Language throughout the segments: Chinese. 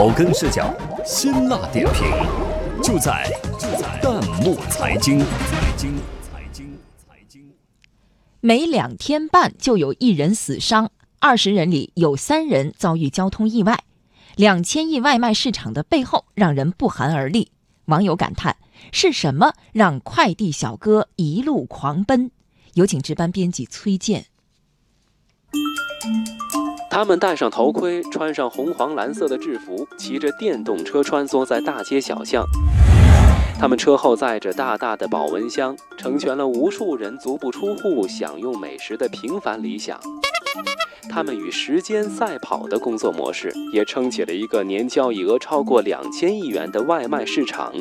草根视角，辛辣点评，就在就在弹幕财经。财经财经财经。每两天半就有一人死伤，二十人里有三人遭遇交通意外。两千亿外卖市场的背后，让人不寒而栗。网友感叹：是什么让快递小哥一路狂奔？有请值班编辑崔健。他们戴上头盔，穿上红黄蓝色的制服，骑着电动车穿梭在大街小巷。他们车后载着大大的保温箱，成全了无数人足不出户享用美食的平凡理想。他们与时间赛跑的工作模式，也撑起了一个年交易额超过两千亿元的外卖市场。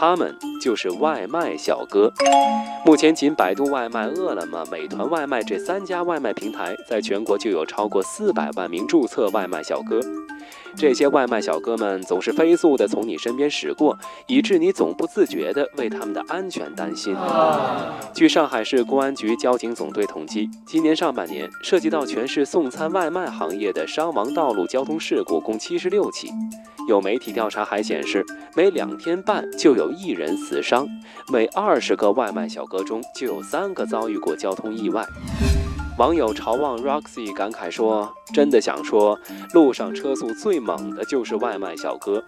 他们就是外卖小哥。目前，仅百度外卖、饿了么、美团外卖这三家外卖平台，在全国就有超过四百万名注册外卖小哥。这些外卖小哥们总是飞速地从你身边驶过，以致你总不自觉地为他们的安全担心。据上海市公安局交警总队统计，今年上半年涉及到全市送餐外卖行业的伤亡道路交通事故共七十六起。有媒体调查还显示，每两天半就有一人死伤，每二十个外卖小哥中就有三个遭遇过交通意外。网友朝望 Roxy 感慨说：“真的想说，路上车速最猛的就是外卖小哥，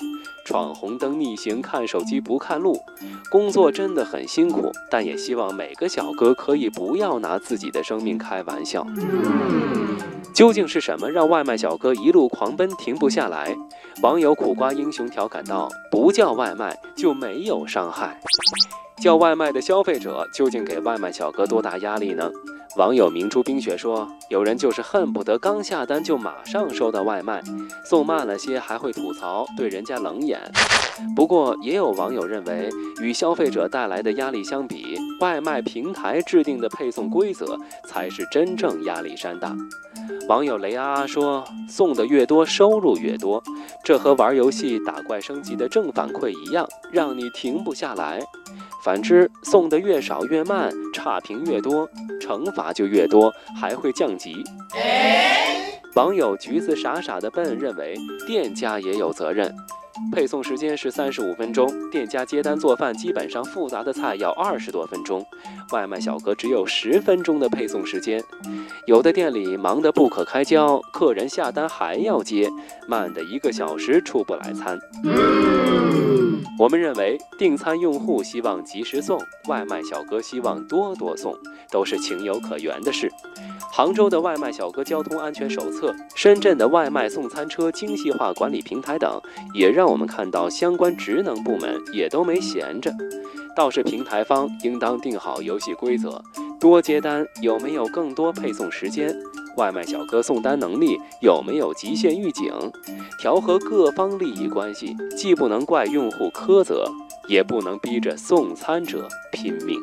闯红灯逆行看手机不看路，工作真的很辛苦。但也希望每个小哥可以不要拿自己的生命开玩笑。究竟是什么让外卖小哥一路狂奔停不下来？”网友苦瓜英雄调侃道：“不叫外卖就没有伤害，叫外卖的消费者究竟给外卖小哥多大压力呢？”网友明珠冰雪说：“有人就是恨不得刚下单就马上收到外卖，送慢了些还会吐槽，对人家冷眼。”不过，也有网友认为，与消费者带来的压力相比，外卖平台制定的配送规则才是真正压力山大。网友雷啊啊说：“送的越多，收入越多，这和玩游戏打怪升级的正反馈一样，让你停不下来。反之，送的越少越慢，差评越多，惩罚就越多，还会降级。”网友橘子傻傻的笨认为，店家也有责任。配送时间是三十五分钟，店家接单做饭基本上复杂的菜要二十多分钟，外卖小哥只有十分钟的配送时间。有的店里忙得不可开交，客人下单还要接，慢的一个小时出不来餐。我们认为，订餐用户希望及时送，外卖小哥希望多多送，都是情有可原的事。杭州的外卖小哥交通安全手册、深圳的外卖送餐车精细化管理平台等，也让我们看到相关职能部门也都没闲着。倒是平台方应当定好游戏规则，多接单有没有更多配送时间？外卖小哥送单能力有没有极限预警？调和各方利益关系，既不能怪用户苛责，也不能逼着送餐者拼命。